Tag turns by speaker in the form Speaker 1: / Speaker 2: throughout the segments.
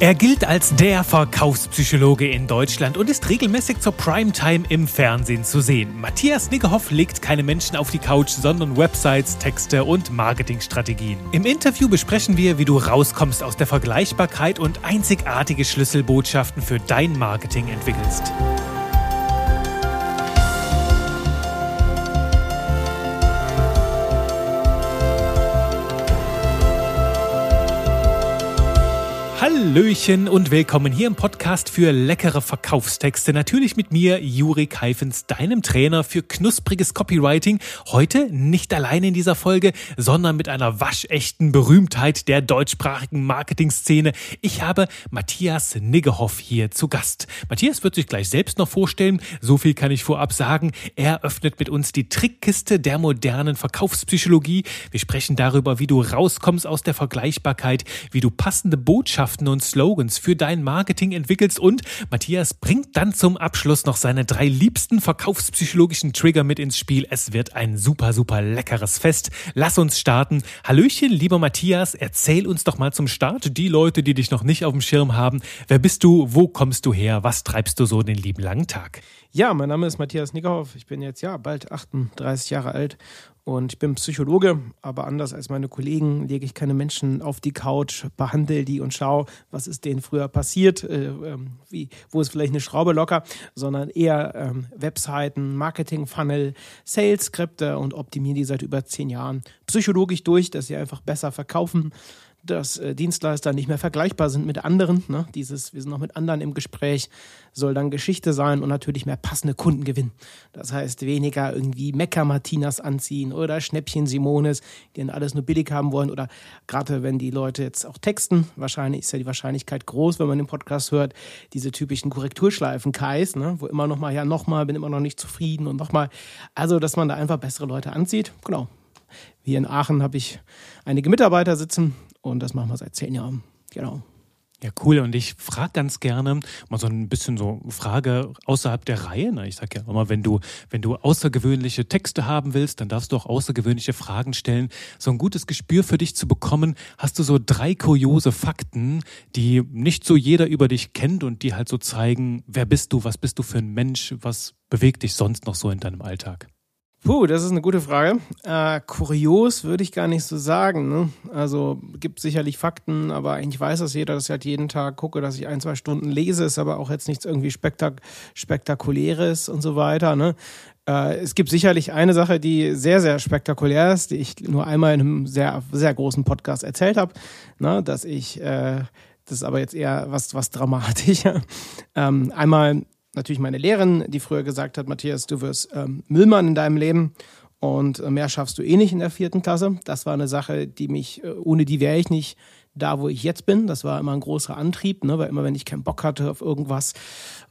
Speaker 1: Er gilt als der Verkaufspsychologe in Deutschland und ist regelmäßig zur Primetime im Fernsehen zu sehen. Matthias Niggerhoff legt keine Menschen auf die Couch, sondern Websites, Texte und Marketingstrategien. Im Interview besprechen wir, wie du rauskommst aus der Vergleichbarkeit und einzigartige Schlüsselbotschaften für dein Marketing entwickelst. Hallöchen und willkommen hier im Podcast für leckere Verkaufstexte. Natürlich mit mir, Juri Keifens, deinem Trainer für knuspriges Copywriting. Heute nicht allein in dieser Folge, sondern mit einer waschechten Berühmtheit der deutschsprachigen Marketingszene. Ich habe Matthias Niggehoff hier zu Gast. Matthias wird sich gleich selbst noch vorstellen. So viel kann ich vorab sagen. Er öffnet mit uns die Trickkiste der modernen Verkaufspsychologie. Wir sprechen darüber, wie du rauskommst aus der Vergleichbarkeit, wie du passende Botschaften und Slogans für dein Marketing entwickelst und Matthias bringt dann zum Abschluss noch seine drei liebsten verkaufspsychologischen Trigger mit ins Spiel. Es wird ein super, super leckeres Fest. Lass uns starten. Hallöchen, lieber Matthias, erzähl uns doch mal zum Start, die Leute, die dich noch nicht auf dem Schirm haben. Wer bist du? Wo kommst du her? Was treibst du so den lieben langen Tag?
Speaker 2: Ja, mein Name ist Matthias Nickerhoff. Ich bin jetzt ja bald 38 Jahre alt und ich bin Psychologe, aber anders als meine Kollegen lege ich keine Menschen auf die Couch, behandle die und schaue, was ist denen früher passiert, äh, ähm, wie, wo ist vielleicht eine Schraube locker, sondern eher ähm, Webseiten, Marketing-Funnel, Sales-Skripte und optimiere die seit über zehn Jahren psychologisch durch, dass sie einfach besser verkaufen, dass äh, Dienstleister nicht mehr vergleichbar sind mit anderen. Ne? Dieses, wir sind noch mit anderen im Gespräch, soll dann Geschichte sein und natürlich mehr passende Kunden gewinnen. Das heißt, weniger irgendwie Mecker Martinas anziehen oder Schnäppchen Simones, die dann alles nur billig haben wollen. Oder gerade wenn die Leute jetzt auch texten, wahrscheinlich ist ja die Wahrscheinlichkeit groß, wenn man den Podcast hört, diese typischen Korrekturschleifen Kais, ne? wo immer nochmal, ja nochmal, bin immer noch nicht zufrieden und nochmal. Also, dass man da einfach bessere Leute anzieht. Genau. Hier in Aachen habe ich einige Mitarbeiter sitzen und das machen wir seit zehn Jahren. Genau.
Speaker 1: Ja, cool. Und ich frage ganz gerne mal so ein bisschen so Frage außerhalb der Reihe. Na, ich sage ja immer, wenn du, wenn du außergewöhnliche Texte haben willst, dann darfst du auch außergewöhnliche Fragen stellen. So ein gutes Gespür für dich zu bekommen, hast du so drei kuriose Fakten, die nicht so jeder über dich kennt und die halt so zeigen, wer bist du, was bist du für ein Mensch, was bewegt dich sonst noch so in deinem Alltag?
Speaker 2: Puh, das ist eine gute Frage. Äh, kurios würde ich gar nicht so sagen. Ne? Also gibt sicherlich Fakten, aber eigentlich weiß das jeder, dass ich halt jeden Tag gucke, dass ich ein, zwei Stunden lese, ist aber auch jetzt nichts irgendwie spektak spektakuläres und so weiter. Ne? Äh, es gibt sicherlich eine Sache, die sehr, sehr spektakulär ist, die ich nur einmal in einem sehr, sehr großen Podcast erzählt habe, ne? dass ich äh, das ist aber jetzt eher was, was dramatischer. Ähm, einmal natürlich meine Lehrerin, die früher gesagt hat, Matthias, du wirst ähm, Müllmann in deinem Leben und äh, mehr schaffst du eh nicht in der vierten Klasse. Das war eine Sache, die mich, äh, ohne die wäre ich nicht da, wo ich jetzt bin. Das war immer ein großer Antrieb, ne? weil immer, wenn ich keinen Bock hatte auf irgendwas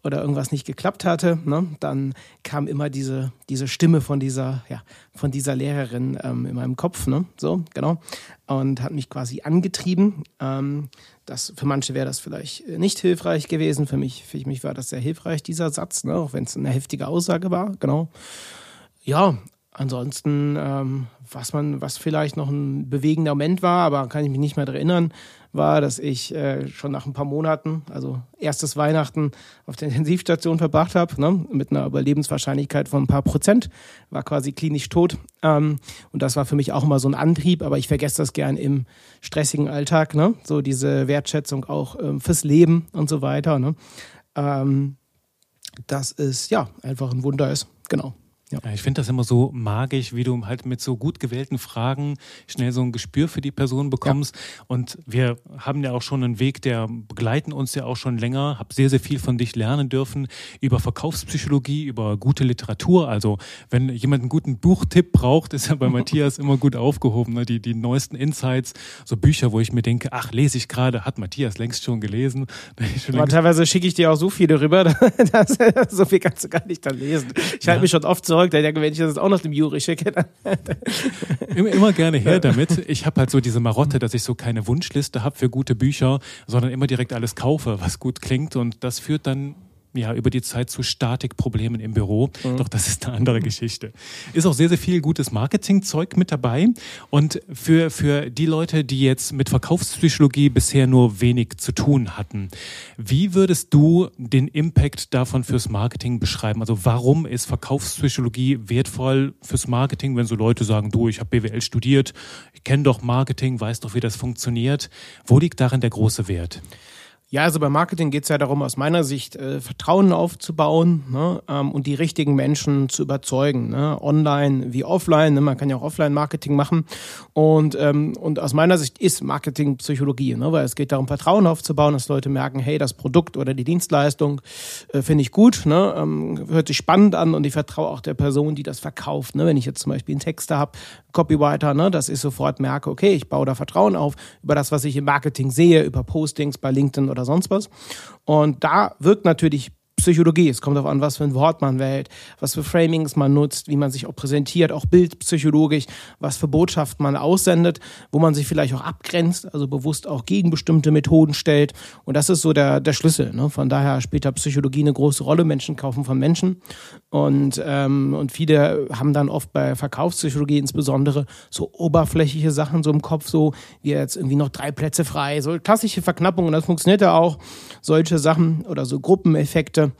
Speaker 2: oder irgendwas nicht geklappt hatte, ne? dann kam immer diese, diese Stimme von dieser, ja, von dieser Lehrerin ähm, in meinem Kopf, ne? so, genau, und hat mich quasi angetrieben. Ähm, das, für manche wäre das vielleicht nicht hilfreich gewesen, für mich, für mich war das sehr hilfreich, dieser Satz, ne? auch wenn es eine heftige Aussage war, genau. Ja, Ansonsten, ähm, was man, was vielleicht noch ein bewegender Moment war, aber kann ich mich nicht mehr daran erinnern, war, dass ich äh, schon nach ein paar Monaten, also erstes Weihnachten auf der Intensivstation verbracht habe, ne, mit einer Überlebenswahrscheinlichkeit von ein paar Prozent, war quasi klinisch tot. Ähm, und das war für mich auch immer so ein Antrieb, aber ich vergesse das gern im stressigen Alltag, ne? So diese Wertschätzung auch ähm, fürs Leben und so weiter. Ne? Ähm, das ist ja einfach ein Wunder ist. Genau.
Speaker 1: Ja. ich finde das immer so magisch, wie du halt mit so gut gewählten Fragen schnell so ein Gespür für die Person bekommst. Ja. Und wir haben ja auch schon einen Weg, der begleiten uns ja auch schon länger. Hab sehr, sehr viel von dich lernen dürfen über Verkaufspsychologie, über gute Literatur. Also wenn jemand einen guten Buchtipp braucht, ist er bei Matthias immer gut aufgehoben. Ne? Die, die neuesten Insights, so Bücher, wo ich mir denke, ach, lese ich gerade, hat Matthias längst schon gelesen.
Speaker 2: Schon längst teilweise schicke ich dir auch so viele rüber, dass, so viel kannst du gar nicht dann lesen. Ich halte mich schon oft zurück zurück. Der denke, wenn ich das auch noch dem Juri schicke, dann.
Speaker 1: immer, immer gerne her damit. Ich habe halt so diese Marotte, dass ich so keine Wunschliste habe für gute Bücher, sondern immer direkt alles kaufe, was gut klingt. Und das führt dann ja über die Zeit zu Statikproblemen im Büro. Mhm. Doch das ist eine andere Geschichte. Ist auch sehr, sehr viel gutes Marketingzeug mit dabei. Und für, für die Leute, die jetzt mit Verkaufspsychologie bisher nur wenig zu tun hatten, wie würdest du den Impact davon fürs Marketing beschreiben? Also warum ist Verkaufspsychologie wertvoll fürs Marketing, wenn so Leute sagen, du, ich habe BWL studiert, ich kenne doch Marketing, weiß doch, wie das funktioniert. Wo liegt darin der große Wert?
Speaker 2: Ja, also beim Marketing geht es ja darum, aus meiner Sicht äh, Vertrauen aufzubauen ne, ähm, und die richtigen Menschen zu überzeugen, ne, online wie offline. Ne, man kann ja auch Offline-Marketing machen. Und, ähm, und aus meiner Sicht ist Marketing Psychologie, ne, weil es geht darum, Vertrauen aufzubauen, dass Leute merken, hey, das Produkt oder die Dienstleistung äh, finde ich gut, ne, ähm, hört sich spannend an und ich vertraue auch der Person, die das verkauft. Ne. Wenn ich jetzt zum Beispiel einen Texter habe, Copywriter, ne, dass ich sofort merke, okay, ich baue da Vertrauen auf über das, was ich im Marketing sehe, über Postings bei LinkedIn oder oder sonst was. Und da wirkt natürlich Psychologie. Es kommt darauf an, was für ein Wort man wählt, was für Framings man nutzt, wie man sich auch präsentiert, auch bildpsychologisch, was für Botschaften man aussendet, wo man sich vielleicht auch abgrenzt, also bewusst auch gegen bestimmte Methoden stellt. Und das ist so der, der Schlüssel. Ne? Von daher spielt da Psychologie eine große Rolle. Menschen kaufen von Menschen. Und, ähm, und viele haben dann oft bei Verkaufspsychologie insbesondere so oberflächliche Sachen so im Kopf, so wie jetzt irgendwie noch drei Plätze frei, so klassische Verknappungen. Das funktioniert ja auch. Solche Sachen oder so Gruppeneffekte.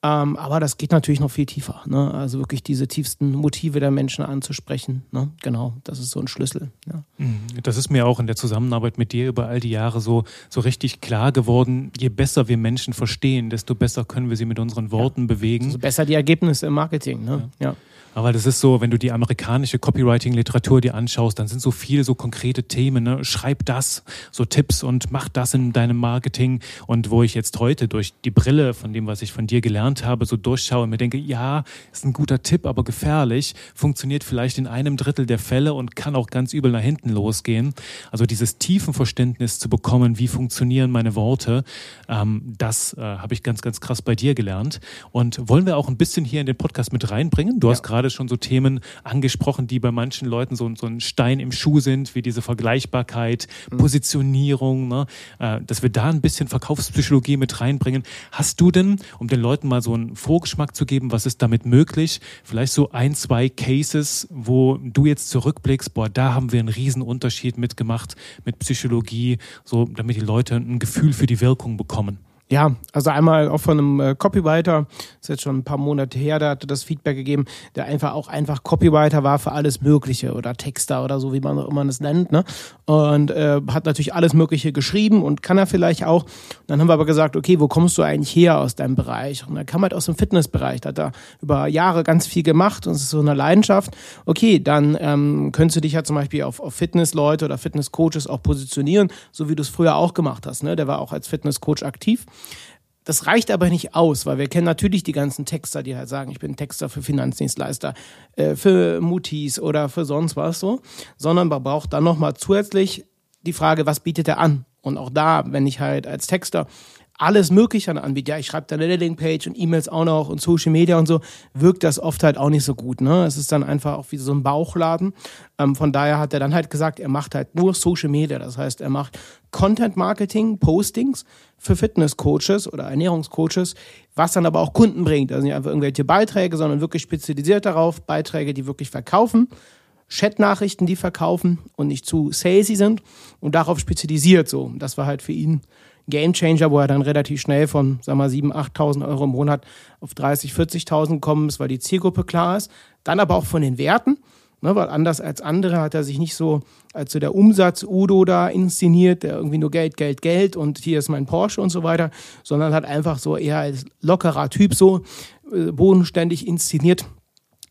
Speaker 2: Ähm, aber das geht natürlich noch viel tiefer. Ne? Also wirklich diese tiefsten Motive der Menschen anzusprechen. Ne? Genau, das ist so ein Schlüssel. Ja.
Speaker 1: Mhm. Das ist mir auch in der Zusammenarbeit mit dir über all die Jahre so, so richtig klar geworden. Je besser wir Menschen verstehen, desto besser können wir sie mit unseren Worten ja. bewegen.
Speaker 2: Also besser die Ergebnisse im Marketing. Ne?
Speaker 1: ja. ja. Aber das ist so, wenn du die amerikanische Copywriting-Literatur dir anschaust, dann sind so viele so konkrete Themen. Ne? Schreib das, so Tipps und mach das in deinem Marketing. Und wo ich jetzt heute durch die Brille von dem, was ich von dir gelernt habe, so durchschaue und mir denke, ja, ist ein guter Tipp, aber gefährlich, funktioniert vielleicht in einem Drittel der Fälle und kann auch ganz übel nach hinten losgehen. Also dieses tiefen Verständnis zu bekommen, wie funktionieren meine Worte, ähm, das äh, habe ich ganz, ganz krass bei dir gelernt. Und wollen wir auch ein bisschen hier in den Podcast mit reinbringen? Du ja. hast gerade gerade schon so Themen angesprochen, die bei manchen Leuten so, so ein Stein im Schuh sind, wie diese Vergleichbarkeit, mhm. Positionierung, ne? Äh, dass wir da ein bisschen Verkaufspsychologie mit reinbringen. Hast du denn, um den Leuten mal so einen Vorgeschmack zu geben, was ist damit möglich, vielleicht so ein, zwei Cases, wo du jetzt zurückblickst, boah, da haben wir einen riesen Unterschied mitgemacht mit Psychologie, so damit die Leute ein Gefühl für die Wirkung bekommen?
Speaker 2: Ja, also einmal auch von einem äh, Copywriter, ist jetzt schon ein paar Monate her, der hatte das Feedback gegeben, der einfach auch einfach Copywriter war für alles Mögliche oder Texter oder so, wie man auch immer es nennt, ne? Und äh, hat natürlich alles Mögliche geschrieben und kann er vielleicht auch. Und dann haben wir aber gesagt, okay, wo kommst du eigentlich her aus deinem Bereich? Und er kam halt aus dem Fitnessbereich, da hat er über Jahre ganz viel gemacht und es ist so eine Leidenschaft. Okay, dann ähm, könntest du dich ja zum Beispiel auf, auf Fitnessleute oder Fitnesscoaches auch positionieren, so wie du es früher auch gemacht hast, ne? Der war auch als Fitnesscoach aktiv. Das reicht aber nicht aus, weil wir kennen natürlich die ganzen Texter, die halt sagen, ich bin Texter für Finanzdienstleister, äh, für Mutis oder für sonst was so, sondern man braucht dann nochmal zusätzlich die Frage, was bietet er an? Und auch da, wenn ich halt als Texter alles Mögliche anbiete, ja, ich schreibe da eine Landingpage und E-Mails auch noch und Social Media und so, wirkt das oft halt auch nicht so gut. Ne? Es ist dann einfach auch wie so ein Bauchladen. Ähm, von daher hat er dann halt gesagt, er macht halt nur Social Media. Das heißt, er macht Content Marketing, Postings für Fitnesscoaches oder Ernährungscoaches, was dann aber auch Kunden bringt. Also nicht einfach irgendwelche Beiträge, sondern wirklich spezialisiert darauf, Beiträge, die wirklich verkaufen. Chat-Nachrichten, die verkaufen und nicht zu salesy sind und darauf spezialisiert so. Das war halt für ihn Game Changer, wo er dann relativ schnell von, wir mal, 7.000, 8.000 Euro im Monat auf 30.000, 40.000 gekommen ist, weil die Zielgruppe klar ist. Dann aber auch von den Werten. Ne, weil anders als andere hat er sich nicht so als so der Umsatz-Udo da inszeniert, der irgendwie nur Geld, Geld, Geld und hier ist mein Porsche und so weiter, sondern hat einfach so eher als lockerer Typ so äh, bodenständig inszeniert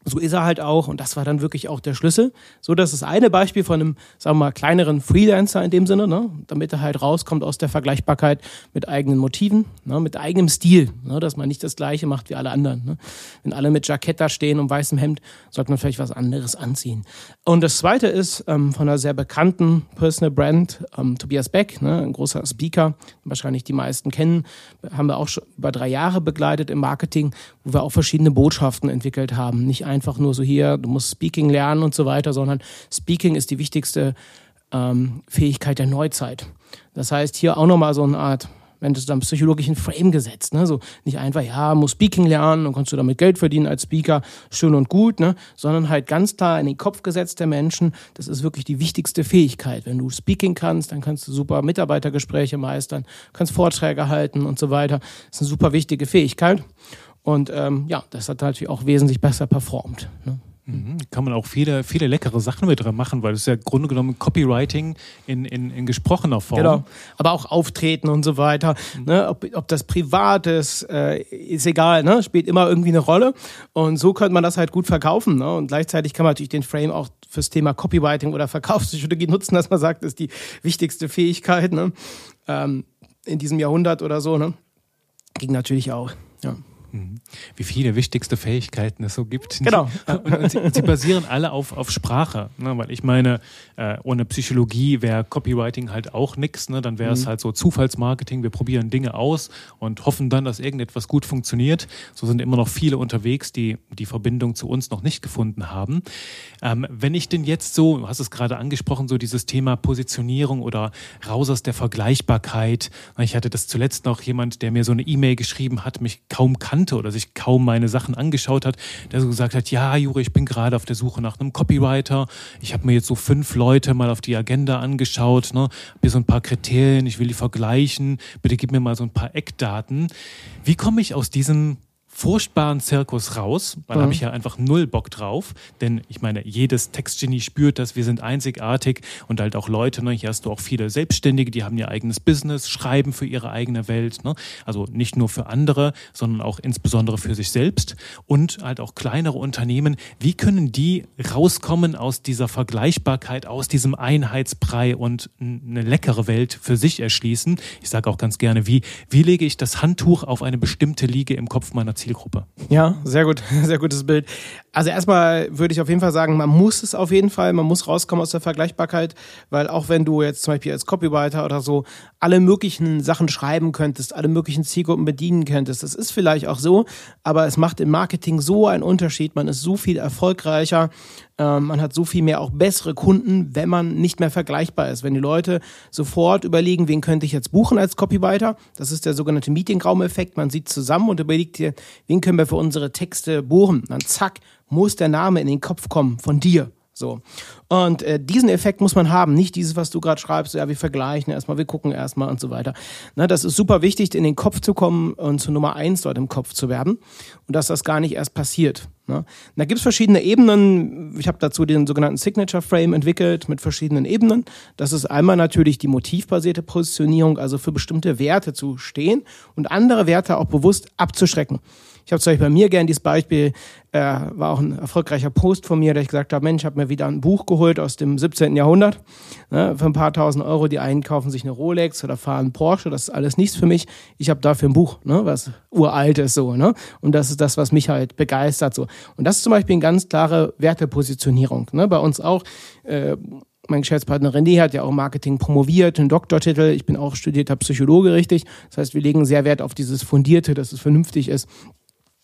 Speaker 2: so ist er halt auch und das war dann wirklich auch der Schlüssel. So, das ist eine Beispiel von einem, sagen wir mal, kleineren Freelancer in dem Sinne, ne? damit er halt rauskommt aus der Vergleichbarkeit mit eigenen Motiven, ne? mit eigenem Stil, ne? dass man nicht das Gleiche macht wie alle anderen. Ne? Wenn alle mit Jackett da stehen und weißem Hemd, sollte man vielleicht was anderes anziehen. Und das zweite ist ähm, von einer sehr bekannten Personal Brand, ähm, Tobias Beck, ne? ein großer Speaker, wahrscheinlich die meisten kennen, haben wir auch schon über drei Jahre begleitet im Marketing, wo wir auch verschiedene Botschaften entwickelt haben. Nicht ein einfach nur so hier, du musst Speaking lernen und so weiter, sondern Speaking ist die wichtigste ähm, Fähigkeit der Neuzeit. Das heißt, hier auch nochmal so eine Art wenn du dann psychologischen Frame gesetzt, ne? So nicht einfach, ja, muss Speaking lernen und kannst du damit Geld verdienen als Speaker, schön und gut, ne? Sondern halt ganz klar in den Kopf gesetzt der Menschen, das ist wirklich die wichtigste Fähigkeit. Wenn du Speaking kannst, dann kannst du super Mitarbeitergespräche meistern, kannst Vorträge halten und so weiter. Das ist eine super wichtige Fähigkeit. Und ähm, ja, das hat natürlich auch wesentlich besser performt. Ne?
Speaker 1: Mhm. Kann man auch viele, viele leckere Sachen mit dran machen, weil das ist ja im Grunde genommen Copywriting in, in, in gesprochener Form. Genau.
Speaker 2: Aber auch Auftreten und so weiter. Mhm. Ne? Ob, ob das privat ist, äh, ist egal, ne? spielt immer irgendwie eine Rolle. Und so könnte man das halt gut verkaufen. Ne? Und gleichzeitig kann man natürlich den Frame auch fürs Thema Copywriting oder Verkaufspsychologie nutzen, dass man sagt, das ist die wichtigste Fähigkeit ne? ähm, in diesem Jahrhundert oder so. Ne? Ging natürlich auch.
Speaker 1: Mhm. Wie viele wichtigste Fähigkeiten es so gibt.
Speaker 2: Genau.
Speaker 1: Und, sie, sie, basieren alle auf, auf Sprache. Ne? Weil ich meine, äh, ohne Psychologie wäre Copywriting halt auch nichts. Ne? Dann wäre es mhm. halt so Zufallsmarketing. Wir probieren Dinge aus und hoffen dann, dass irgendetwas gut funktioniert. So sind immer noch viele unterwegs, die die Verbindung zu uns noch nicht gefunden haben. Ähm, wenn ich denn jetzt so, du hast es gerade angesprochen, so dieses Thema Positionierung oder raus aus der Vergleichbarkeit. Ich hatte das zuletzt noch jemand, der mir so eine E-Mail geschrieben hat, mich kaum kannte kannte oder sich kaum meine Sachen angeschaut hat, der so gesagt hat, ja, Juri, ich bin gerade auf der Suche nach einem Copywriter. Ich habe mir jetzt so fünf Leute mal auf die Agenda angeschaut, ne, hier so ein paar Kriterien, ich will die vergleichen. Bitte gib mir mal so ein paar Eckdaten. Wie komme ich aus diesem furchtbaren Zirkus raus, weil mhm. habe ich ja einfach null Bock drauf, denn ich meine, jedes Textgenie spürt das, wir sind einzigartig und halt auch Leute, ne, hier hast du auch viele Selbstständige, die haben ihr eigenes Business, schreiben für ihre eigene Welt, ne? also nicht nur für andere, sondern auch insbesondere für sich selbst und halt auch kleinere Unternehmen, wie können die rauskommen aus dieser Vergleichbarkeit, aus diesem Einheitsbrei und eine leckere Welt für sich erschließen? Ich sage auch ganz gerne, wie, wie lege ich das Handtuch auf eine bestimmte Liege im Kopf meiner Ziel Zielgruppe.
Speaker 2: Ja, sehr gut, sehr gutes Bild. Also erstmal würde ich auf jeden Fall sagen, man muss es auf jeden Fall, man muss rauskommen aus der Vergleichbarkeit, weil auch wenn du jetzt zum Beispiel als Copywriter oder so alle möglichen Sachen schreiben könntest, alle möglichen Zielgruppen bedienen könntest, das ist vielleicht auch so, aber es macht im Marketing so einen Unterschied, man ist so viel erfolgreicher, ähm, man hat so viel mehr auch bessere Kunden, wenn man nicht mehr vergleichbar ist. Wenn die Leute sofort überlegen, wen könnte ich jetzt buchen als Copywriter, das ist der sogenannte Meetingraum-Effekt. Man sieht zusammen und überlegt dir, wen können wir für unsere Texte buchen. Dann zack, muss der Name in den Kopf kommen von dir. So. Und äh, diesen Effekt muss man haben, nicht dieses, was du gerade schreibst, ja, wir vergleichen erstmal, wir gucken erstmal und so weiter. Na, das ist super wichtig, in den Kopf zu kommen und zu Nummer eins dort im Kopf zu werden und dass das gar nicht erst passiert. Ne? Da gibt es verschiedene Ebenen. Ich habe dazu den sogenannten Signature Frame entwickelt mit verschiedenen Ebenen. Das ist einmal natürlich die motivbasierte Positionierung, also für bestimmte Werte zu stehen und andere Werte auch bewusst abzuschrecken. Ich habe zum Beispiel bei mir gern dieses Beispiel, äh, war auch ein erfolgreicher Post von mir, der ich gesagt habe, Mensch, ich habe mir wieder ein Buch geholt aus dem 17. Jahrhundert. Ne, für ein paar tausend Euro, die einen kaufen sich eine Rolex oder fahren Porsche, das ist alles nichts für mich. Ich habe dafür ein Buch, ne, was uralt ist so. Ne? Und das ist das, was mich halt begeistert. so. Und das ist zum Beispiel eine ganz klare Wertepositionierung. Ne? Bei uns auch. Äh, mein Geschäftspartner René hat ja auch Marketing promoviert, einen Doktortitel. Ich bin auch studierter Psychologe, richtig. Das heißt, wir legen sehr Wert auf dieses Fundierte, dass es vernünftig ist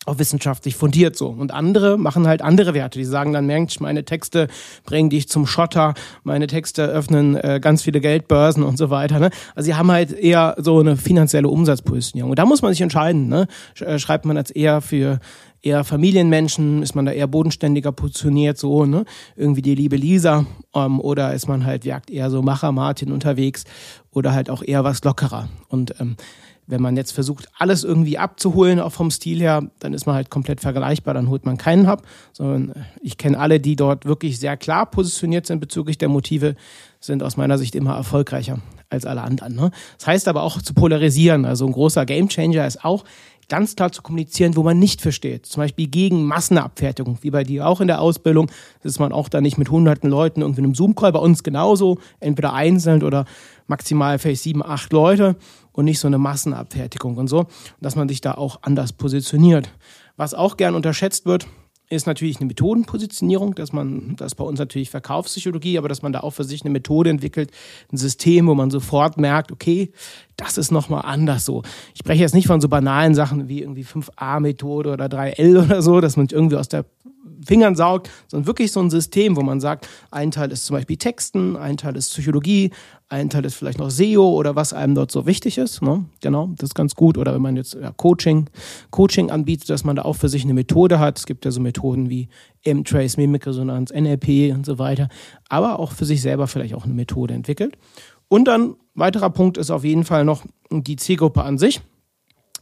Speaker 2: auch wissenschaftlich fundiert so. Und andere machen halt andere Werte. Die sagen dann, Mensch, meine Texte bringen dich zum Schotter, meine Texte öffnen äh, ganz viele Geldbörsen und so weiter. Ne? Also sie haben halt eher so eine finanzielle Umsatzpositionierung. Und da muss man sich entscheiden. Ne? Äh, schreibt man jetzt eher für eher Familienmenschen, ist man da eher bodenständiger positioniert, so, ne? Irgendwie die liebe Lisa, ähm, oder ist man halt, jagt eher so Macher Martin unterwegs oder halt auch eher was lockerer. Und ähm, wenn man jetzt versucht, alles irgendwie abzuholen, auch vom Stil her, dann ist man halt komplett vergleichbar, dann holt man keinen ab, sondern äh, ich kenne alle, die dort wirklich sehr klar positioniert sind bezüglich der Motive, sind aus meiner Sicht immer erfolgreicher als alle anderen. Ne? Das heißt aber auch zu polarisieren. Also ein großer Gamechanger ist auch, ganz klar zu kommunizieren, wo man nicht versteht. Zum Beispiel gegen Massenabfertigung, wie bei dir auch in der Ausbildung. Ist man auch da nicht mit hunderten Leuten irgendwie in einem Zoom-Call, bei uns genauso, entweder einzeln oder maximal vielleicht sieben, acht Leute und nicht so eine Massenabfertigung und so. Dass man sich da auch anders positioniert. Was auch gern unterschätzt wird, ist natürlich eine Methodenpositionierung, dass man, das ist bei uns natürlich Verkaufspsychologie, aber dass man da auch für sich eine Methode entwickelt, ein System, wo man sofort merkt, okay, das ist nochmal anders so. Ich spreche jetzt nicht von so banalen Sachen wie irgendwie 5a-Methode oder 3L oder so, dass man irgendwie aus der Fingern saugt, sondern wirklich so ein System, wo man sagt, ein Teil ist zum Beispiel Texten, ein Teil ist Psychologie, ein Teil ist vielleicht noch SEO oder was einem dort so wichtig ist. Ne? Genau, das ist ganz gut. Oder wenn man jetzt ja, Coaching, Coaching anbietet, dass man da auch für sich eine Methode hat. Es gibt ja so Methoden wie M-Trace, Mimikresonanz, NLP und so weiter. Aber auch für sich selber vielleicht auch eine Methode entwickelt. Und dann weiterer Punkt ist auf jeden Fall noch die Zielgruppe an sich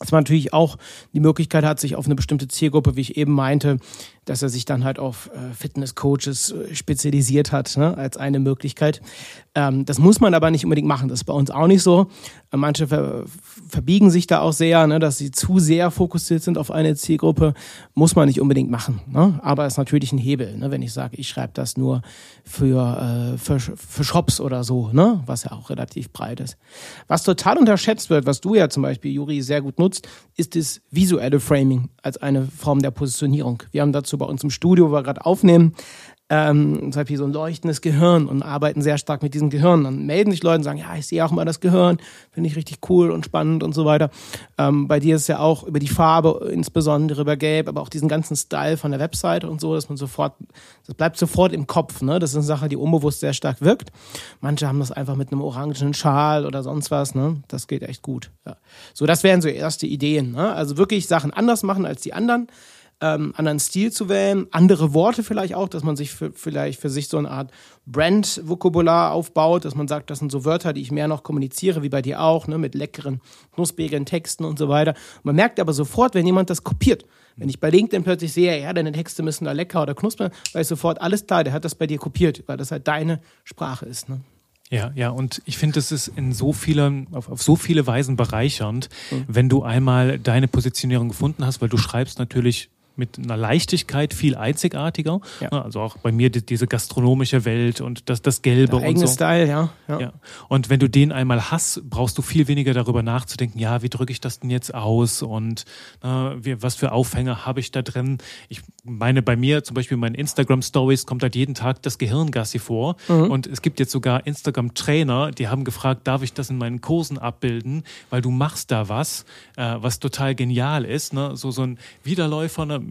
Speaker 2: dass man natürlich auch die Möglichkeit hat, sich auf eine bestimmte Zielgruppe, wie ich eben meinte, dass er sich dann halt auf äh, Fitness-Coaches äh, spezialisiert hat, ne, als eine Möglichkeit. Ähm, das muss man aber nicht unbedingt machen. Das ist bei uns auch nicht so. Äh, manche ver verbiegen sich da auch sehr, ne, dass sie zu sehr fokussiert sind auf eine Zielgruppe. Muss man nicht unbedingt machen. Ne? Aber ist natürlich ein Hebel, ne, wenn ich sage, ich schreibe das nur für, äh, für, für Shops oder so, ne, was ja auch relativ breit ist. Was total unterschätzt wird, was du ja zum Beispiel, Juri, sehr gut nutzt, ist das visuelle Framing als eine Form der Positionierung. Wir haben dazu dazu bei uns im Studio, wo wir gerade aufnehmen, ähm, zum Beispiel so ein leuchtendes Gehirn und arbeiten sehr stark mit diesem Gehirn. Dann melden sich Leute und sagen, ja, ich sehe auch mal das Gehirn, finde ich richtig cool und spannend und so weiter. Ähm, bei dir ist es ja auch über die Farbe, insbesondere über Gelb, aber auch diesen ganzen Style von der Webseite und so, dass man sofort, das bleibt sofort im Kopf. Ne? Das ist eine Sache, die unbewusst sehr stark wirkt. Manche haben das einfach mit einem orangenen Schal oder sonst was. Ne? Das geht echt gut. Ja. So, das wären so erste Ideen. Ne? Also wirklich Sachen anders machen als die anderen ähm, anderen Stil zu wählen, andere Worte vielleicht auch, dass man sich für, vielleicht für sich so eine Art Brand-Vokabular aufbaut, dass man sagt, das sind so Wörter, die ich mehr noch kommuniziere, wie bei dir auch, ne, mit leckeren, knusprigen Texten und so weiter. Man merkt aber sofort, wenn jemand das kopiert. Wenn ich bei LinkedIn plötzlich sehe, ja, deine Texte müssen da lecker oder knusprig, weiß ich sofort, alles klar, der hat das bei dir kopiert, weil das halt deine Sprache ist. Ne?
Speaker 1: Ja, ja, und ich finde, es ist in so vielen, auf, auf so viele Weisen bereichernd, mhm. wenn du einmal deine Positionierung gefunden hast, weil du schreibst natürlich mit einer Leichtigkeit viel einzigartiger. Ja. Also auch bei mir die, diese gastronomische Welt und das, das Gelbe Der
Speaker 2: und
Speaker 1: so.
Speaker 2: Style, ja. ja.
Speaker 1: ja. Und wenn du den einmal hast, brauchst du viel weniger darüber nachzudenken, ja, wie drücke ich das denn jetzt aus und äh, wie, was für Aufhänger habe ich da drin. Ich meine, bei mir zum Beispiel in meinen Instagram-Stories kommt halt jeden Tag das Gehirngassi vor. Mhm. Und es gibt jetzt sogar Instagram-Trainer, die haben gefragt, darf ich das in meinen Kursen abbilden, weil du machst da was, äh, was total genial ist. Ne? So, so ein Widerläufer, ne?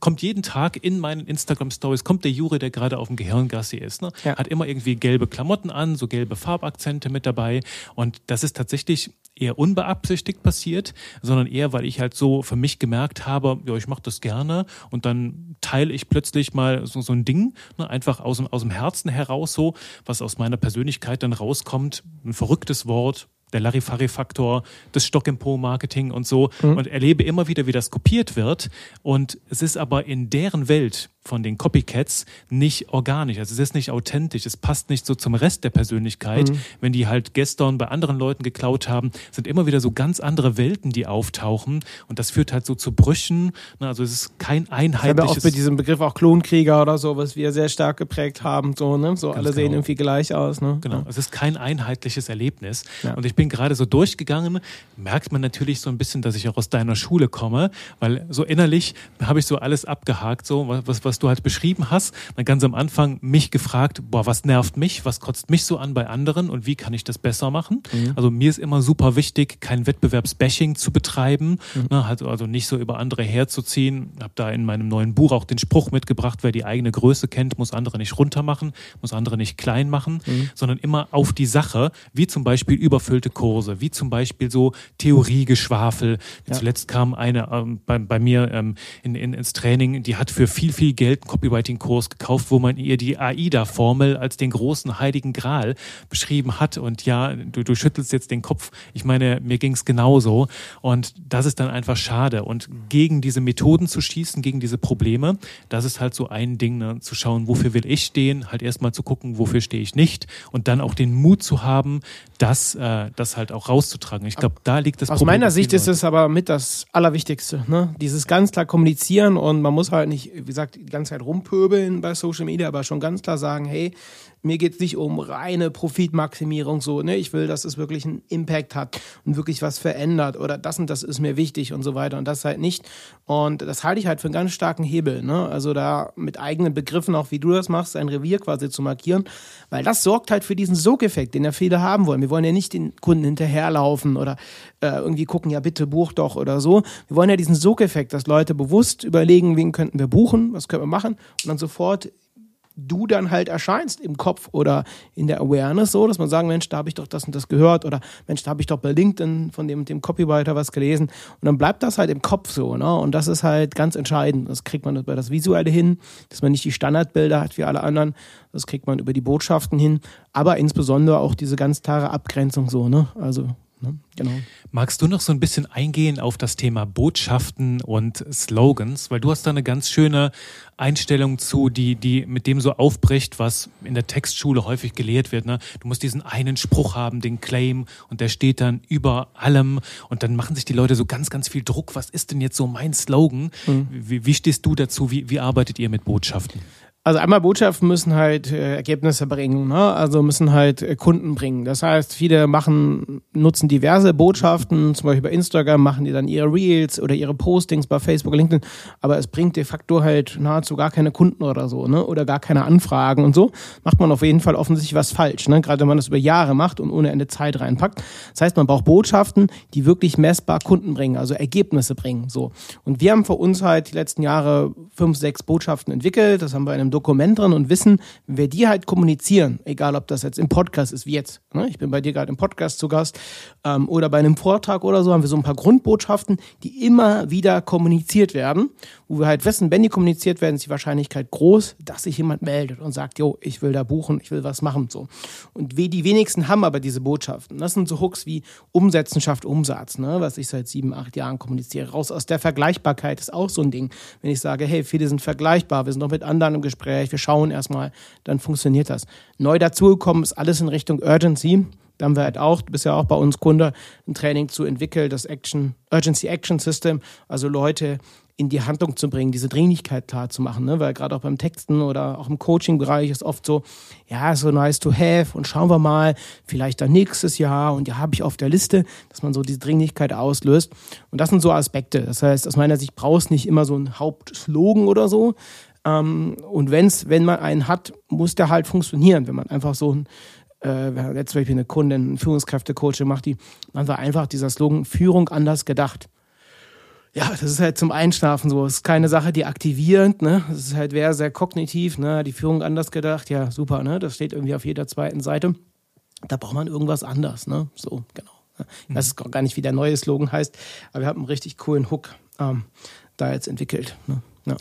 Speaker 1: Kommt jeden Tag in meinen Instagram Stories, kommt der Jure, der gerade auf dem Gehirngassi ist. Ne? Ja. Hat immer irgendwie gelbe Klamotten an, so gelbe Farbakzente mit dabei. Und das ist tatsächlich eher unbeabsichtigt passiert, sondern eher, weil ich halt so für mich gemerkt habe, ja, ich mache das gerne und dann teile ich plötzlich mal so, so ein Ding, ne, einfach aus, aus dem Herzen heraus so, was aus meiner Persönlichkeit dann rauskommt, ein verrücktes Wort, der Larifari-Faktor, das Stock-and-Po-Marketing und so mhm. und erlebe immer wieder, wie das kopiert wird. Und es ist aber in deren Welt von den Copycats nicht organisch. Also es ist nicht authentisch. Es passt nicht so zum Rest der Persönlichkeit. Mhm. Wenn die halt gestern bei anderen Leuten geklaut haben, sind immer wieder so ganz andere Welten, die auftauchen. Und das führt halt so zu Brüchen. Also es ist kein einheitliches... Ich
Speaker 2: habe auch mit diesem Begriff auch Klonkrieger oder so, was wir sehr stark geprägt haben. So, ne? so alle genau. sehen irgendwie gleich aus. Ne?
Speaker 1: Genau. Ja. Es ist kein einheitliches Erlebnis. Ja. Und ich bin gerade so durchgegangen, merkt man natürlich so ein bisschen, dass ich auch aus deiner Schule komme, weil so innerlich habe ich so alles abgehakt, so was, was was du halt beschrieben hast, dann ganz am Anfang mich gefragt, boah, was nervt mich, was kotzt mich so an bei anderen und wie kann ich das besser machen? Mhm. Also mir ist immer super wichtig, kein Wettbewerbsbashing zu betreiben, mhm. ne, halt also nicht so über andere herzuziehen. Habe da in meinem neuen Buch auch den Spruch mitgebracht, wer die eigene Größe kennt, muss andere nicht runtermachen, muss andere nicht klein machen, mhm. sondern immer auf die Sache, wie zum Beispiel überfüllte Kurse, wie zum Beispiel so Theoriegeschwafel. Ja. Zuletzt kam eine ähm, bei, bei mir ähm, in, in, ins Training, die hat für viel, viel Geld einen Copywriting-Kurs gekauft, wo man ihr die AIDA-Formel als den großen heiligen Gral beschrieben hat. Und ja, du, du schüttelst jetzt den Kopf. Ich meine, mir ging es genauso. Und das ist dann einfach schade. Und gegen diese Methoden zu schießen, gegen diese Probleme, das ist halt so ein Ding, ne? zu schauen, wofür will ich stehen, halt erstmal zu gucken, wofür stehe ich nicht. Und dann auch den Mut zu haben, das, äh, das halt auch rauszutragen. Ich glaube, da liegt das
Speaker 2: Aus Problem. Aus meiner Sicht ist es aber mit das Allerwichtigste. Ne? Dieses ganz klar kommunizieren und man muss halt nicht, wie gesagt, ganze Zeit rumpöbeln bei Social Media, aber schon ganz klar sagen, hey, Mir geht es nicht um reine Profitmaximierung, so, ne? Ich will, dass es wirklich einen Impact hat und wirklich was verändert oder das und das ist mir wichtig und so weiter und das halt nicht. Und das halte ich halt für einen ganz starken Hebel, ne? Also da mit eigenen Begriffen, auch wie du das machst, ein Revier quasi zu markieren, weil das sorgt halt für diesen Sogeffekt, den ja viele haben wollen. Wir wollen ja nicht den Kunden hinterherlaufen oder äh, irgendwie gucken, ja bitte buch doch oder so. Wir wollen ja diesen Sogeffekt, dass Leute bewusst überlegen, wen könnten wir buchen, was können wir machen und dann sofort du dann halt erscheinst im Kopf oder in der Awareness so, dass man sagen, Mensch, da habe ich doch das und das gehört oder Mensch, da habe ich doch bei LinkedIn von dem, dem Copywriter was gelesen und dann bleibt das halt im Kopf so, ne? Und das ist halt ganz entscheidend. Das kriegt man über das Visuelle hin, dass man nicht die Standardbilder hat wie alle anderen. Das kriegt man über die Botschaften hin, aber insbesondere auch diese ganz klare Abgrenzung so, ne? Also Ne?
Speaker 1: Genau. Magst du noch so ein bisschen eingehen auf das Thema Botschaften und Slogans? Weil du hast da eine ganz schöne Einstellung zu, die, die mit dem so aufbricht, was in der Textschule häufig gelehrt wird. Ne? Du musst diesen einen Spruch haben, den Claim, und der steht dann über allem. Und dann machen sich die Leute so ganz, ganz viel Druck. Was ist denn jetzt so mein Slogan? Mhm. Wie, wie stehst du dazu? Wie, wie arbeitet ihr mit Botschaften?
Speaker 2: Also einmal Botschaften müssen halt äh, Ergebnisse bringen, ne? also müssen halt äh, Kunden bringen. Das heißt, viele machen, nutzen diverse Botschaften, zum Beispiel bei Instagram machen die dann ihre Reels oder ihre Postings bei Facebook, LinkedIn, aber es bringt de facto halt nahezu gar keine Kunden oder so, ne? oder gar keine Anfragen und so. Macht man auf jeden Fall offensichtlich was falsch, ne? gerade wenn man das über Jahre macht und ohne Ende Zeit reinpackt. Das heißt, man braucht Botschaften, die wirklich messbar Kunden bringen, also Ergebnisse bringen. So. Und wir haben für uns halt die letzten Jahre fünf, sechs Botschaften entwickelt. Das haben wir in einem Dokument drin und wissen, wenn wir die halt kommunizieren, egal ob das jetzt im Podcast ist, wie jetzt, ne? ich bin bei dir gerade im Podcast zu Gast ähm, oder bei einem Vortrag oder so, haben wir so ein paar Grundbotschaften, die immer wieder kommuniziert werden, wo wir halt wissen, wenn die kommuniziert werden, ist die Wahrscheinlichkeit groß, dass sich jemand meldet und sagt, jo, ich will da buchen, ich will was machen, so. Und die wenigsten haben aber diese Botschaften. Das sind so Hooks wie Umsetzen schafft Umsatz, ne? was ich seit sieben, acht Jahren kommuniziere. Raus aus der Vergleichbarkeit ist auch so ein Ding. Wenn ich sage, hey, viele sind vergleichbar, wir sind noch mit anderen im Gespräch, wir schauen erstmal, dann funktioniert das. Neu dazugekommen ist alles in Richtung Urgency. Da haben wir halt auch, du bist ja auch bei uns Kunde, ein Training zu entwickeln, das Action, Urgency Action System, also Leute in die Handlung zu bringen, diese Dringlichkeit klar zu machen, ne? weil gerade auch beim Texten oder auch im Coaching-Bereich ist oft so, ja, so nice to have und schauen wir mal, vielleicht dann nächstes Jahr und ja, habe ich auf der Liste, dass man so diese Dringlichkeit auslöst. Und das sind so Aspekte. Das heißt, aus meiner Sicht brauchst nicht immer so einen Hauptslogan oder so, ähm, und wenn's, wenn man einen hat, muss der halt funktionieren. Wenn man einfach so ein, äh, jetzt zum Beispiel eine Kundin, einen Führungskräftecoach macht, die, dann war einfach dieser Slogan Führung anders gedacht. Ja, das ist halt zum Einschlafen so. Das ist keine Sache, die aktivierend, ne? Das ist halt wäre sehr kognitiv, ne? Die Führung anders gedacht, ja, super, ne? Das steht irgendwie auf jeder zweiten Seite. Da braucht man irgendwas anders, ne? So, genau. Ich weiß gar nicht, wie der neue Slogan heißt, aber wir haben einen richtig coolen Hook ähm, da jetzt entwickelt. Ne?
Speaker 1: Ja.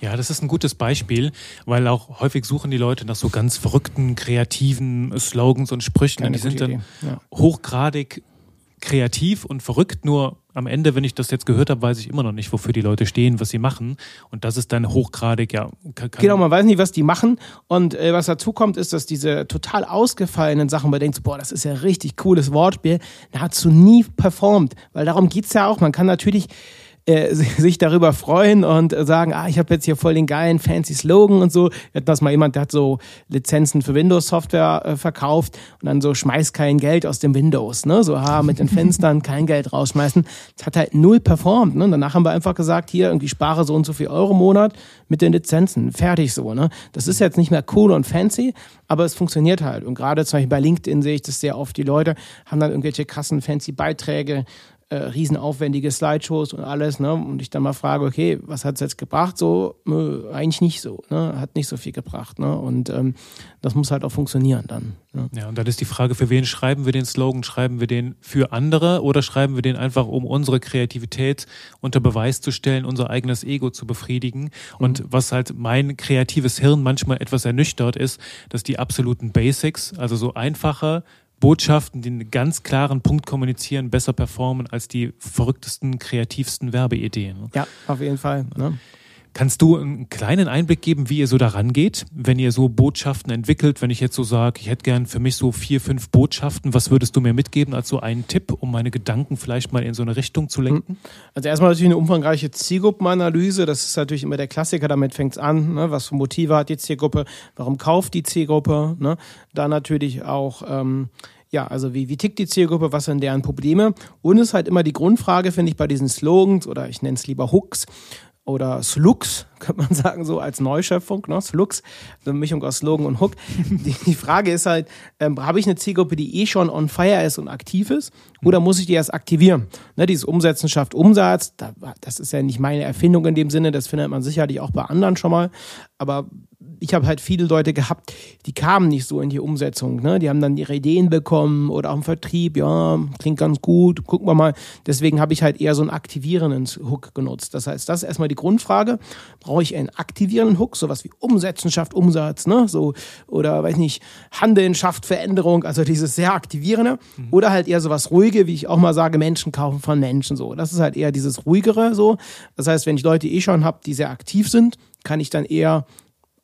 Speaker 1: ja, das ist ein gutes Beispiel, weil auch häufig suchen die Leute nach so ganz verrückten, kreativen Slogans und Sprüchen. Keine und die sind dann ja. hochgradig kreativ und verrückt, nur am Ende, wenn ich das jetzt gehört habe, weiß ich immer noch nicht, wofür die Leute stehen, was sie machen. Und das ist dann hochgradig, ja.
Speaker 2: genau, man weiß nicht, was die machen. Und äh, was dazu kommt, ist, dass diese total ausgefallenen Sachen, man denkt, so, boah, das ist ja richtig cooles Wortspiel, nahezu nie performt. Weil darum geht's ja auch. Man kann natürlich äh, sich darüber freuen und sagen, ah, ich habe jetzt hier voll den geilen fancy Slogan und so. Wir das mal jemand, der hat so Lizenzen für Windows-Software äh, verkauft und dann so schmeißt kein Geld aus dem Windows, ne? So, ha, mit den Fenstern kein Geld rausschmeißen. Das hat halt null performt, ne? Und danach haben wir einfach gesagt, hier irgendwie spare so und so viel Euro im Monat mit den Lizenzen. Fertig so, ne? Das ist jetzt nicht mehr cool und fancy, aber es funktioniert halt. Und gerade zum Beispiel bei LinkedIn sehe ich das sehr oft. Die Leute haben dann irgendwelche krassen fancy Beiträge äh, riesenaufwendige Slideshows und alles, ne? Und ich dann mal frage, okay, was hat es jetzt gebracht? So, äh, eigentlich nicht so, ne? Hat nicht so viel gebracht, ne? Und ähm, das muss halt auch funktionieren dann.
Speaker 1: Ne? Ja, und dann ist die Frage, für wen schreiben wir den Slogan? Schreiben wir den für andere oder schreiben wir den einfach, um unsere Kreativität unter Beweis zu stellen, unser eigenes Ego zu befriedigen? Und mhm. was halt mein kreatives Hirn manchmal etwas ernüchtert ist, dass die absoluten Basics, also so einfache, Botschaften, die einen ganz klaren Punkt kommunizieren, besser performen als die verrücktesten, kreativsten Werbeideen.
Speaker 2: Ja, auf jeden Fall. Ne?
Speaker 1: Kannst du einen kleinen Einblick geben, wie ihr so daran geht, wenn ihr so Botschaften entwickelt? Wenn ich jetzt so sage, ich hätte gern für mich so vier, fünf Botschaften, was würdest du mir mitgeben als so einen Tipp, um meine Gedanken vielleicht mal in so eine Richtung zu lenken?
Speaker 2: Also erstmal natürlich eine umfangreiche Zielgruppenanalyse. Das ist natürlich immer der Klassiker, damit fängt es an. Ne? Was für Motive hat die Zielgruppe? Warum kauft die Zielgruppe? Ne? Dann natürlich auch ähm, ja, also wie, wie tickt die Zielgruppe, was sind deren Probleme? Und es ist halt immer die Grundfrage, finde ich, bei diesen Slogans oder ich nenne es lieber Hooks oder Slugs, könnte man sagen, so als Neuschöpfung, ne? Slugs, eine Mischung aus Slogan und Hook. Die, die Frage ist halt, ähm, habe ich eine Zielgruppe, die eh schon on fire ist und aktiv ist, oder muss ich die erst aktivieren? Ne, dieses Umsetzen schafft Umsatz, da, das ist ja nicht meine Erfindung in dem Sinne, das findet man sicherlich auch bei anderen schon mal, aber ich habe halt viele Leute gehabt, die kamen nicht so in die Umsetzung. Ne? Die haben dann ihre Ideen bekommen oder auch im Vertrieb, ja, klingt ganz gut, gucken wir mal. Deswegen habe ich halt eher so einen aktivierenden Hook genutzt. Das heißt, das ist erstmal die Grundfrage. Brauche ich einen aktivierenden Hook, sowas wie Umsetzen schafft Umsatz, ne? So, oder weiß nicht, Handeln schafft Veränderung, also dieses sehr aktivierende. Mhm. Oder halt eher sowas ruhige, wie ich auch mal sage, Menschen kaufen von Menschen so. Das ist halt eher dieses ruhigere so. Das heißt, wenn ich Leute eh schon habe, die sehr aktiv sind, kann ich dann eher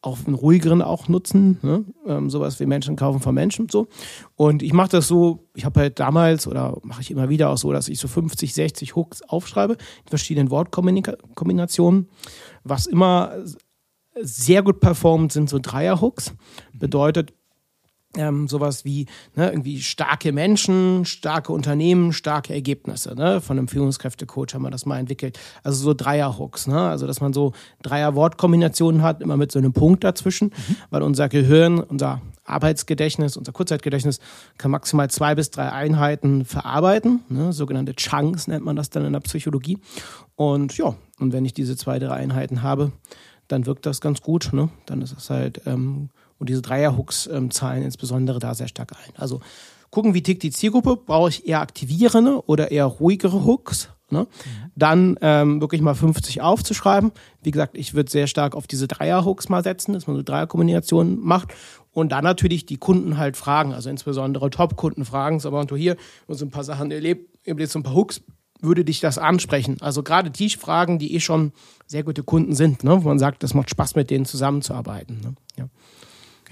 Speaker 2: auf einen ruhigeren auch nutzen, ne? ähm, sowas wie Menschen kaufen von Menschen und so. Und ich mache das so, ich habe halt damals oder mache ich immer wieder auch so, dass ich so 50, 60 Hooks aufschreibe in verschiedenen Wortkombinationen. Was immer sehr gut performt, sind so Dreier-Hooks. Bedeutet, ähm, sowas wie ne, irgendwie starke Menschen, starke Unternehmen, starke Ergebnisse. Ne? Von einem Führungskräftecoach haben wir das mal entwickelt. Also so Dreierhooks, ne? also dass man so Dreier-Wortkombinationen hat, immer mit so einem Punkt dazwischen, mhm. weil unser Gehirn, unser Arbeitsgedächtnis, unser Kurzzeitgedächtnis kann maximal zwei bis drei Einheiten verarbeiten. Ne? Sogenannte Chunks nennt man das dann in der Psychologie. Und ja, und wenn ich diese zwei, drei Einheiten habe, dann wirkt das ganz gut. Ne? Dann ist es halt ähm, und diese Dreierhooks ähm, zahlen insbesondere da sehr stark ein. Also gucken, wie tickt die Zielgruppe. Brauche ich eher aktivierende oder eher ruhigere Hooks? Ne? Mhm. Dann ähm, wirklich mal 50 aufzuschreiben. Wie gesagt, ich würde sehr stark auf diese Dreierhooks mal setzen, dass man so Dreierkombinationen macht. Und dann natürlich die Kunden halt fragen, also insbesondere Top-Kunden fragen, aber und du hier und so ein paar Sachen erlebt, jetzt so ein paar Hooks, würde dich das ansprechen? Also gerade die Fragen, die eh schon sehr gute Kunden sind, ne? wo man sagt, das macht Spaß, mit denen zusammenzuarbeiten. Ne? Ja.